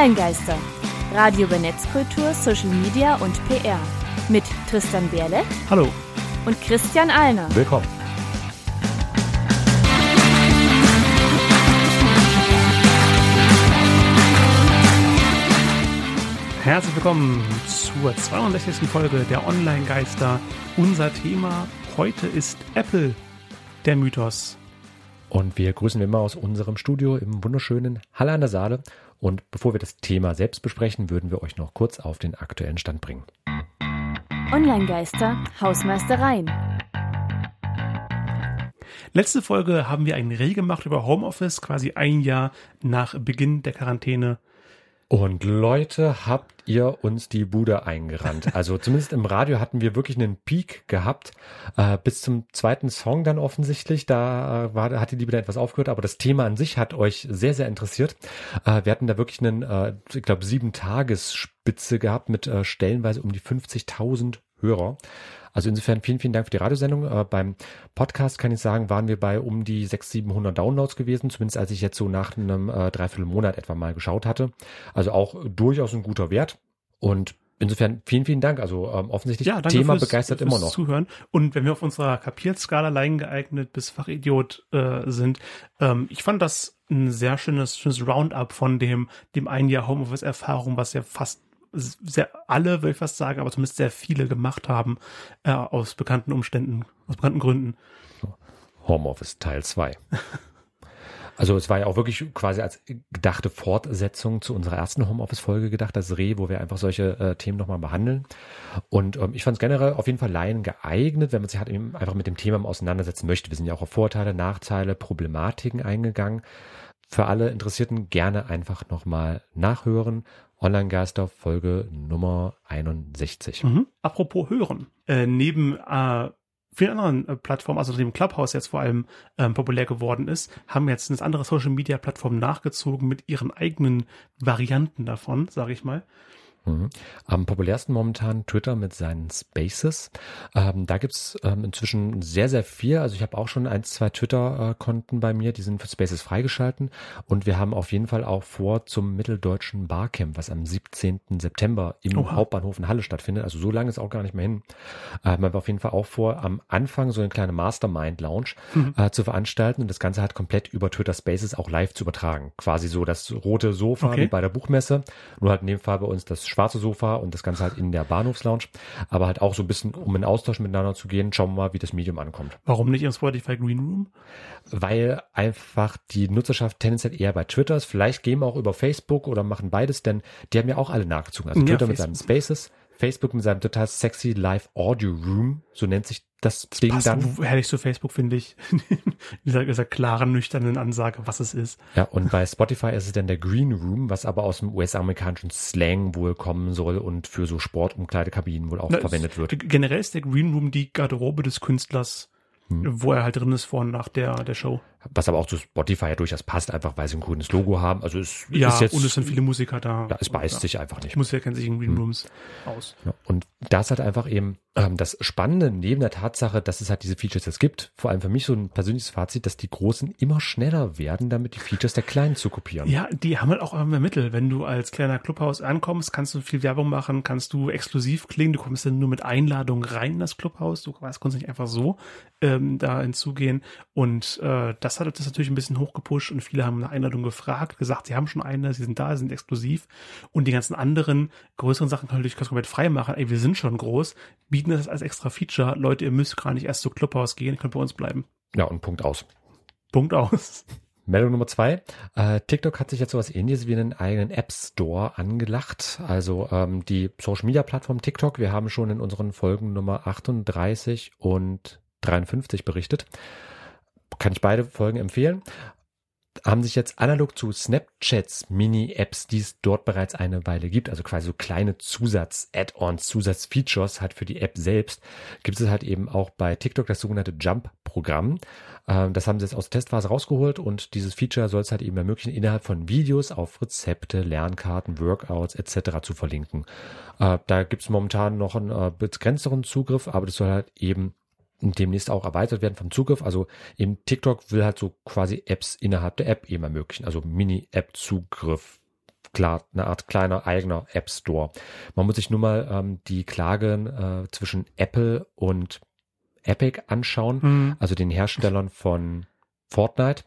Online-Geister. Radio über Netzkultur, Social Media und PR. Mit Tristan Berle. Hallo. Und Christian Alner. Willkommen. Herzlich willkommen zur 62. Folge der Online-Geister. Unser Thema heute ist Apple, der Mythos. Und wir grüßen immer aus unserem Studio im wunderschönen Halle an der Saale. Und bevor wir das Thema selbst besprechen, würden wir euch noch kurz auf den aktuellen Stand bringen. Online-Geister, Hausmeistereien. Letzte Folge haben wir einen Reh gemacht über Homeoffice, quasi ein Jahr nach Beginn der Quarantäne. Und Leute, habt ihr uns die Bude eingerannt. Also zumindest im Radio hatten wir wirklich einen Peak gehabt. Äh, bis zum zweiten Song dann offensichtlich. Da äh, war, hat die dann etwas aufgehört, aber das Thema an sich hat euch sehr, sehr interessiert. Äh, wir hatten da wirklich einen, äh, ich glaube, sieben Tagesspitze gehabt mit äh, stellenweise um die 50.000 Hörer. Also insofern vielen, vielen Dank für die Radiosendung. Äh, beim Podcast kann ich sagen, waren wir bei um die 600, 700 Downloads gewesen, zumindest als ich jetzt so nach einem äh, dreiviertel Monat etwa mal geschaut hatte. Also auch durchaus ein guter Wert. Und Insofern vielen, vielen Dank. Also ähm, offensichtlich ja, Thema fürs, begeistert fürs immer noch. Zuhören. Und wenn wir auf unserer Kapierskala allein geeignet bis Fachidiot äh, sind, ähm, ich fand das ein sehr schönes, schönes Roundup von dem, dem ein Jahr Homeoffice-Erfahrung, was ja fast sehr alle, will ich fast sagen, aber zumindest sehr viele gemacht haben, äh, aus bekannten Umständen, aus bekannten Gründen. Homeoffice Teil 2. Also es war ja auch wirklich quasi als gedachte Fortsetzung zu unserer ersten Homeoffice-Folge gedacht, das Reh, wo wir einfach solche äh, Themen nochmal behandeln. Und ähm, ich fand es generell auf jeden Fall Laien geeignet, wenn man sich halt eben einfach mit dem Thema auseinandersetzen möchte. Wir sind ja auch auf Vorteile, Nachteile, Problematiken eingegangen. Für alle Interessierten gerne einfach nochmal nachhören. Online-Geister Folge Nummer 61. Mhm. Apropos hören. Äh, neben äh, vielen anderen äh, Plattformen, also dem Clubhouse jetzt vor allem ähm, populär geworden ist, haben jetzt eine andere Social Media Plattformen nachgezogen mit ihren eigenen Varianten davon, sage ich mal. Mhm. Am populärsten momentan Twitter mit seinen Spaces. Ähm, da gibt's ähm, inzwischen sehr, sehr viel. Also ich habe auch schon ein, zwei Twitter-Konten bei mir, die sind für Spaces freigeschalten. Und wir haben auf jeden Fall auch vor zum Mitteldeutschen Barcamp, was am 17. September im Oha. Hauptbahnhof in Halle stattfindet. Also so lange ist auch gar nicht mehr hin. Äh, haben wir auf jeden Fall auch vor, am Anfang so eine kleine Mastermind-Lounge mhm. äh, zu veranstalten und das Ganze halt komplett über Twitter Spaces auch live zu übertragen. Quasi so das rote Sofa okay. wie bei der Buchmesse. Nur halt in dem Fall bei uns das schwarze Sofa und das Ganze halt in der Bahnhofslounge. Aber halt auch so ein bisschen, um in Austausch miteinander zu gehen, schauen wir mal, wie das Medium ankommt. Warum nicht im Spotify Green Room? Weil einfach die Nutzerschaft tendenziell eher bei Twitter ist. Vielleicht gehen wir auch über Facebook oder machen beides, denn die haben ja auch alle nachgezogen. Also Twitter ja, mit seinen Spaces, Facebook mit seinem total sexy Live Audio Room, so nennt sich das, das Ding dann. Herrlich zu Facebook, finde ich. dieser, dieser klaren, nüchternen Ansage, was es ist. Ja, und bei Spotify ist es dann der Green Room, was aber aus dem US-amerikanischen Slang wohl kommen soll und für so Sportumkleidekabinen wohl auch Na, verwendet wird. Generell ist der Green Room die Garderobe des Künstlers hm. wo er halt drin ist vor und nach der, der Show. Was aber auch zu Spotify ja durchaus passt, einfach weil sie ein grünes Logo haben. Also es ja, ist jetzt. und es sind viele Musiker da. Ja, es beißt ja. sich einfach nicht. Ich muss ja kennen sich in Green hm. Rooms hm. aus. Ja, und das hat einfach eben ähm, das Spannende neben der Tatsache, dass es halt diese Features jetzt gibt, vor allem für mich so ein persönliches Fazit, dass die Großen immer schneller werden, damit die Features der Kleinen zu kopieren. Ja, die haben halt auch immer mehr Mittel. Wenn du als kleiner Clubhaus ankommst, kannst du viel Werbung machen, kannst du exklusiv klingen, du kommst dann nur mit Einladung rein in das Clubhaus, du kannst nicht einfach so ähm, da hinzugehen. Und äh, das hat das natürlich ein bisschen hochgepusht und viele haben eine Einladung gefragt, gesagt, sie haben schon eine, sie sind da, sie sind exklusiv. Und die ganzen anderen größeren Sachen können natürlich komplett frei machen. Ey, wir sind schon groß, bieten das als extra Feature. Leute, ihr müsst gar nicht erst zu Clubhouse gehen, ihr könnt bei uns bleiben. Ja, und Punkt aus. Punkt aus. Meldung Nummer zwei. Äh, TikTok hat sich jetzt sowas ähnliches wie einen eigenen App Store angelacht. Also ähm, die Social Media Plattform TikTok. Wir haben schon in unseren Folgen Nummer 38 und 53 berichtet. Kann ich beide Folgen empfehlen haben sich jetzt analog zu Snapchats Mini-Apps, die es dort bereits eine Weile gibt, also quasi so kleine Zusatz-Add-ons, Zusatz-Features halt für die App selbst, gibt es halt eben auch bei TikTok das sogenannte Jump-Programm. Ähm, das haben sie jetzt aus der Testphase rausgeholt und dieses Feature soll es halt eben ermöglichen, innerhalb von Videos auf Rezepte, Lernkarten, Workouts etc. zu verlinken. Äh, da gibt es momentan noch einen äh, begrenzteren Zugriff, aber das soll halt eben demnächst auch erweitert werden vom Zugriff. Also eben TikTok will halt so quasi Apps innerhalb der App eben ermöglichen, also Mini-App-Zugriff klar eine Art kleiner eigener App Store. Man muss sich nur mal ähm, die Klagen äh, zwischen Apple und Epic anschauen, mhm. also den Herstellern von Fortnite,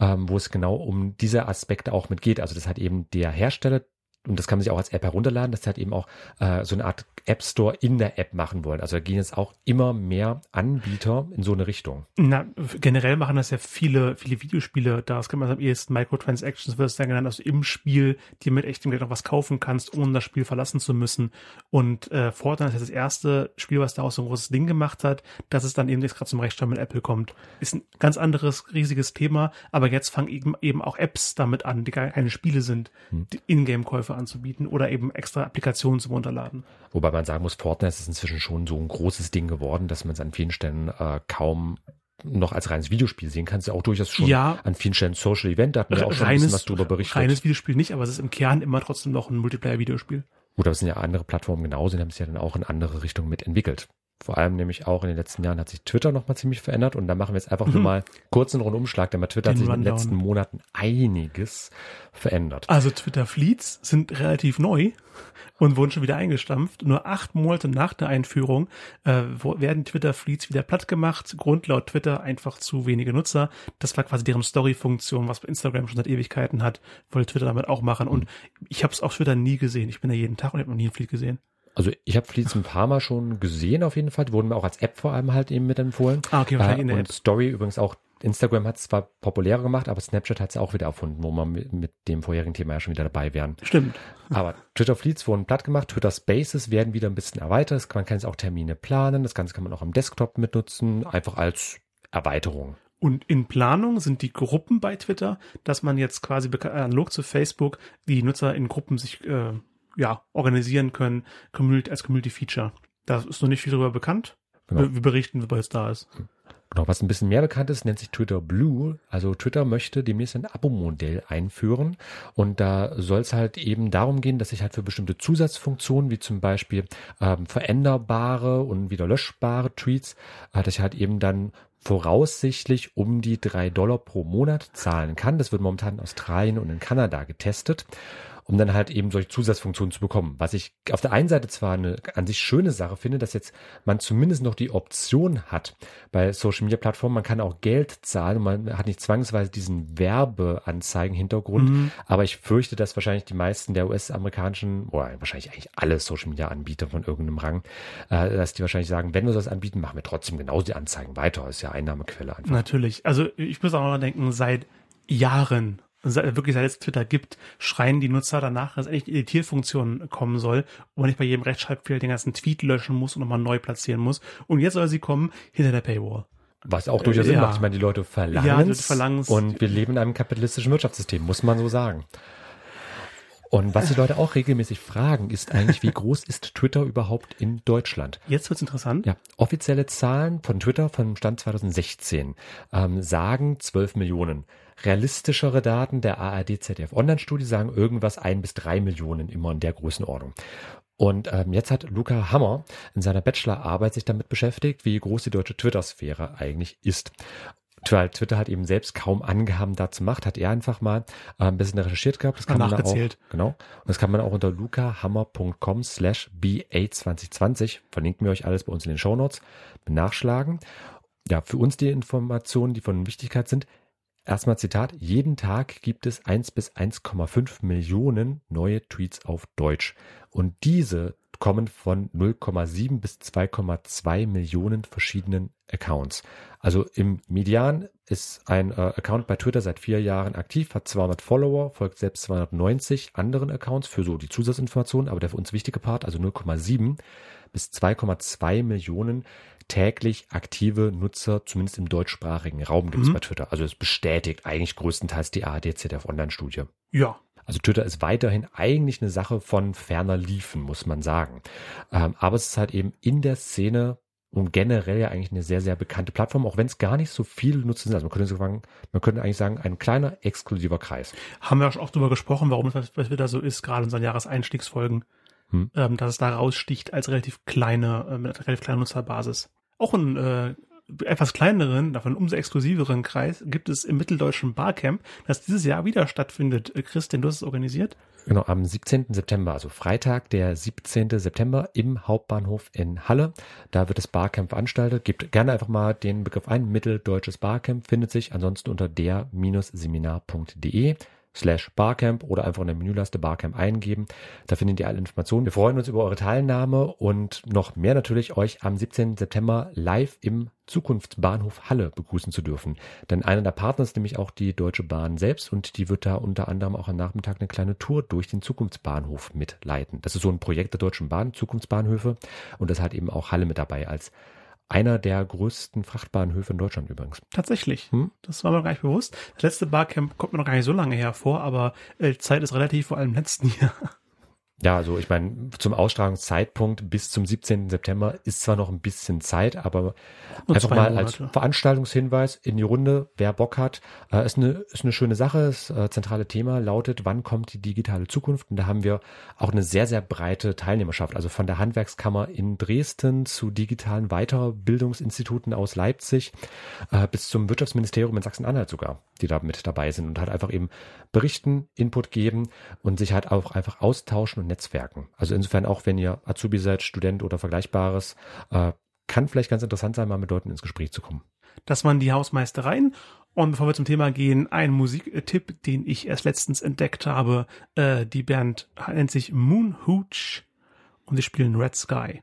ähm, wo es genau um diese Aspekte auch mit geht. Also das hat eben der Hersteller und das kann man sich auch als App herunterladen, dass sie halt eben auch äh, so eine Art App Store in der App machen wollen. Also da gehen jetzt auch immer mehr Anbieter in so eine Richtung. Na, generell machen das ja viele, viele Videospiele. Da kann man am ehesten Microtransactions wird es dann genannt, also im Spiel dir mit echtem Geld noch was kaufen kannst, ohne das Spiel verlassen zu müssen. Und äh, Fortnite ist das erste Spiel, was daraus so ein großes Ding gemacht hat, dass es dann eben jetzt gerade zum Rechtsstamm mit Apple kommt. Ist ein ganz anderes, riesiges Thema, aber jetzt fangen eben, eben auch Apps damit an, die gar keine Spiele sind, hm. Ingame-Käufe Hilfe anzubieten oder eben extra Applikationen zum Runterladen. Wobei man sagen muss, Fortnite ist inzwischen schon so ein großes Ding geworden, dass man es an vielen Stellen äh, kaum noch als reines Videospiel sehen kannst, ja auch durchaus schon ja, an vielen Stellen Social Event, da hatten wir auch schon reines, ein bisschen was drüber berichtet. Reines Videospiel nicht, aber es ist im Kern immer trotzdem noch ein Multiplayer-Videospiel. Gut, aber es sind ja andere Plattformen genauso, die haben sich ja dann auch in andere Richtungen mitentwickelt. Vor allem nämlich auch in den letzten Jahren hat sich Twitter nochmal ziemlich verändert und da machen wir jetzt einfach mhm. nur mal kurz einen Rundumschlag, denn bei Twitter den hat sich Rundown. in den letzten Monaten einiges verändert. Also Twitter Fleets sind relativ neu und wurden schon wieder eingestampft. Nur acht Monate nach der Einführung äh, werden Twitter Fleets wieder platt gemacht. Grund laut Twitter einfach zu wenige Nutzer. Das war quasi deren Story-Funktion, was Instagram schon seit Ewigkeiten hat, wollte Twitter damit auch machen. Und ich habe es auf Twitter nie gesehen. Ich bin da jeden Tag und habe noch nie ein Fleet gesehen. Also ich habe Fleets ein paar Mal schon gesehen auf jeden Fall. Die wurden mir auch als App vor allem halt eben mit empfohlen. Ah, okay, wahrscheinlich äh, in der und App. Story übrigens auch. Instagram hat es zwar populärer gemacht, aber Snapchat hat es auch wieder erfunden, wo man mit, mit, dem vorherigen Thema ja schon wieder dabei wären. Stimmt. Aber Twitter Fleets wurden platt gemacht, Twitter Spaces werden wieder ein bisschen erweitert. Man kann jetzt auch Termine planen. Das Ganze kann man auch am Desktop mitnutzen, einfach als Erweiterung. Und in Planung sind die Gruppen bei Twitter, dass man jetzt quasi analog zu Facebook die Nutzer in Gruppen sich äh, ja, organisieren können, Community, als Community-Feature. Da ist noch nicht viel darüber bekannt. Genau. Wir, wir berichten, sobald es da ist. Genau, was ein bisschen mehr bekannt ist, nennt sich Twitter Blue. Also Twitter möchte demnächst ein Abo-Modell einführen. Und da soll es halt eben darum gehen, dass ich halt für bestimmte Zusatzfunktionen, wie zum Beispiel ähm, veränderbare und wieder löschbare Tweets, äh, dass ich halt eben dann voraussichtlich um die drei Dollar pro Monat zahlen kann. Das wird momentan in Australien und in Kanada getestet um dann halt eben solche Zusatzfunktionen zu bekommen. Was ich auf der einen Seite zwar eine an sich schöne Sache finde, dass jetzt man zumindest noch die Option hat bei Social Media Plattformen, man kann auch Geld zahlen und man hat nicht zwangsweise diesen Werbeanzeigen-Hintergrund, mhm. aber ich fürchte, dass wahrscheinlich die meisten der US-amerikanischen, oder wahrscheinlich eigentlich alle Social Media Anbieter von irgendeinem Rang, äh, dass die wahrscheinlich sagen, wenn wir das anbieten, machen wir trotzdem genauso die Anzeigen weiter. Das ist ja Einnahmequelle einfach. Natürlich. Also ich muss auch noch denken, seit Jahren wirklich seit es Twitter gibt, schreien die Nutzer danach, dass endlich die Editierfunktion kommen soll und man nicht bei jedem Rechtschreibfehler den ganzen Tweet löschen muss und nochmal neu platzieren muss. Und jetzt soll sie kommen hinter der Paywall. Was auch durchaus Sinn macht. Ich meine, die Leute verlangen ja, es. Und wir leben in einem kapitalistischen Wirtschaftssystem, muss man so sagen. Und was die Leute auch regelmäßig fragen, ist eigentlich, wie groß ist Twitter überhaupt in Deutschland? Jetzt wird's interessant. Ja, offizielle Zahlen von Twitter vom Stand 2016 ähm, sagen 12 Millionen. Realistischere Daten der ARD ZDF Online-Studie sagen irgendwas ein bis drei Millionen immer in der Größenordnung. Und ähm, jetzt hat Luca Hammer in seiner Bachelorarbeit sich damit beschäftigt, wie groß die deutsche Twitter-Sphäre eigentlich ist Twitter hat eben selbst kaum Angaben dazu macht, hat er einfach mal äh, ein bisschen recherchiert gehabt. Das kann man auch, genau. Und das kann man auch unter lucahammer.com slash BA2020, verlinken wir euch alles bei uns in den Show Notes, nachschlagen. Ja, für uns die Informationen, die von Wichtigkeit sind, Erstmal Zitat, jeden Tag gibt es 1 bis 1,5 Millionen neue Tweets auf Deutsch. Und diese kommen von 0,7 bis 2,2 Millionen verschiedenen Accounts. Also im Median ist ein äh, Account bei Twitter seit vier Jahren aktiv, hat 200 Follower, folgt selbst 290 anderen Accounts für so die Zusatzinformationen, aber der für uns wichtige Part, also 0,7 bis 2,2 Millionen täglich aktive Nutzer, zumindest im deutschsprachigen Raum gibt es mhm. bei Twitter. Also es bestätigt eigentlich größtenteils die ARD-ZDF Online-Studie. Ja, also Twitter ist weiterhin eigentlich eine Sache von ferner Liefen, muss man sagen. Ähm, aber es ist halt eben in der Szene und generell ja eigentlich eine sehr, sehr bekannte Plattform, auch wenn es gar nicht so viele Nutzer sind. Also man könnte, sagen, man könnte eigentlich sagen, ein kleiner, exklusiver Kreis. Haben wir auch darüber gesprochen, warum es bei Twitter so ist, gerade in seinen Jahreseinstiegsfolgen, hm. ähm, dass es da raussticht als relativ kleine, äh, mit relativ kleiner Nutzerbasis. Auch ein äh, etwas kleineren, davon umso exklusiveren Kreis gibt es im mitteldeutschen Barcamp, das dieses Jahr wieder stattfindet. Äh, Christian, du hast es organisiert? Genau, am 17. September, also Freitag, der 17. September im Hauptbahnhof in Halle. Da wird das Barcamp veranstaltet. Gebt gerne einfach mal den Begriff ein. Mitteldeutsches Barcamp findet sich ansonsten unter der-seminar.de slash Barcamp oder einfach in der Menüleiste Barcamp eingeben. Da findet ihr alle Informationen. Wir freuen uns über eure Teilnahme und noch mehr natürlich euch am 17. September live im Zukunftsbahnhof Halle begrüßen zu dürfen. Denn einer der Partner ist nämlich auch die Deutsche Bahn selbst und die wird da unter anderem auch am Nachmittag eine kleine Tour durch den Zukunftsbahnhof mitleiten. Das ist so ein Projekt der Deutschen Bahn, Zukunftsbahnhöfe und das hat eben auch Halle mit dabei als einer der größten Frachtbahnhöfe in Deutschland übrigens. Tatsächlich. Hm? Das war mir gar nicht bewusst. Das letzte Barcamp kommt mir noch gar nicht so lange hervor, aber äh, Zeit ist relativ vor allem im letzten Jahr. Ja, also ich meine, zum Ausstrahlungszeitpunkt bis zum 17. September ist zwar noch ein bisschen Zeit, aber Nur einfach mal als Veranstaltungshinweis in die Runde, wer Bock hat, äh, ist, eine, ist eine schöne Sache. Das äh, zentrale Thema lautet, wann kommt die digitale Zukunft? Und da haben wir auch eine sehr, sehr breite Teilnehmerschaft. Also von der Handwerkskammer in Dresden zu digitalen Weiterbildungsinstituten aus Leipzig äh, bis zum Wirtschaftsministerium in Sachsen-Anhalt sogar, die da mit dabei sind und halt einfach eben berichten, Input geben und sich halt auch einfach austauschen und Netzwerken. Also insofern auch, wenn ihr Azubi seid, Student oder Vergleichbares, äh, kann vielleicht ganz interessant sein, mal mit Leuten ins Gespräch zu kommen. Das waren die Hausmeistereien. Und bevor wir zum Thema gehen, ein Musiktipp, den ich erst letztens entdeckt habe. Äh, die Band nennt sich Moon Hooch und sie spielen Red Sky.